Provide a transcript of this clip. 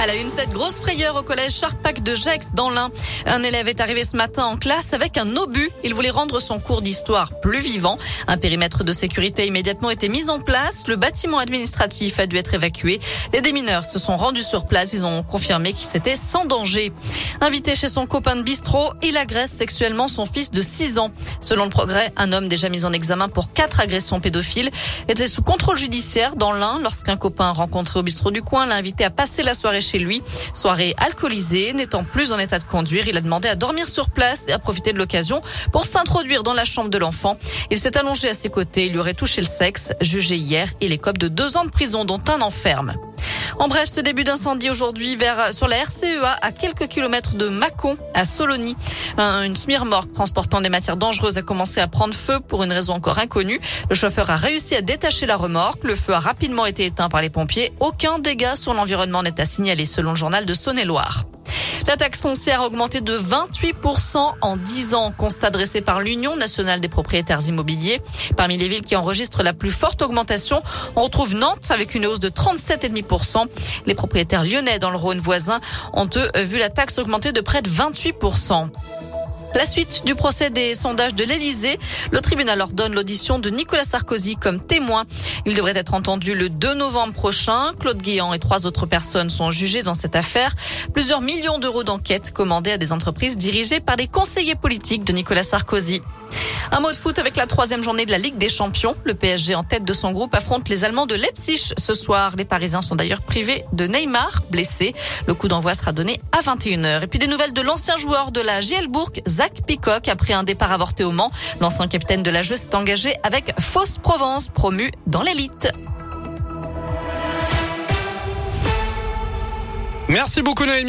À la une, cette grosse frayeur au collège Charpac de Gex dans l'Ain. Un élève est arrivé ce matin en classe avec un obus. Il voulait rendre son cours d'histoire plus vivant. Un périmètre de sécurité immédiatement été mis en place. Le bâtiment administratif a dû être évacué. Les démineurs se sont rendus sur place. Ils ont confirmé qu'il s'était sans danger. Invité chez son copain de bistrot, il agresse sexuellement son fils de 6 ans. Selon le progrès, un homme déjà mis en examen pour quatre agressions pédophiles était sous contrôle judiciaire dans l'Ain lorsqu'un copain rencontré au bistrot du coin l'a invité à passer la soirée chez lui. Soirée alcoolisée, n'étant plus en état de conduire, il a demandé à dormir sur place et à profiter de l'occasion pour s'introduire dans la chambre de l'enfant. Il s'est allongé à ses côtés, il lui aurait touché le sexe. Jugé hier, il écope de deux ans de prison dont un enferme. En bref, ce début d'incendie aujourd'hui vers sur la RCEA à quelques kilomètres de Mâcon à Solony. Une smirmorque transportant des matières dangereuses a commencé à prendre feu pour une raison encore inconnue. Le chauffeur a réussi à détacher la remorque. Le feu a rapidement été éteint par les pompiers. Aucun dégât sur l'environnement n'est à signaler selon le journal de Saône-et-Loire. La taxe foncière a augmenté de 28% en 10 ans, constat dressé par l'Union nationale des propriétaires immobiliers. Parmi les villes qui enregistrent la plus forte augmentation, on retrouve Nantes avec une hausse de 37,5%. Les propriétaires lyonnais dans le Rhône voisin ont eux vu la taxe augmenter de près de 28%. La suite du procès des sondages de l'Elysée. Le tribunal ordonne l'audition de Nicolas Sarkozy comme témoin. Il devrait être entendu le 2 novembre prochain. Claude Guéant et trois autres personnes sont jugées dans cette affaire. Plusieurs millions d'euros d'enquête commandés à des entreprises dirigées par les conseillers politiques de Nicolas Sarkozy. Un mot de foot avec la troisième journée de la Ligue des Champions. Le PSG en tête de son groupe affronte les Allemands de Leipzig ce soir. Les Parisiens sont d'ailleurs privés de Neymar, blessé. Le coup d'envoi sera donné à 21h. Et puis des nouvelles de l'ancien joueur de la GL Bourg, Zach Picoc, après un départ avorté au Mans. L'ancien capitaine de la jeu s'est engagé avec Fausse Provence, promu dans l'élite. Merci beaucoup Noémie.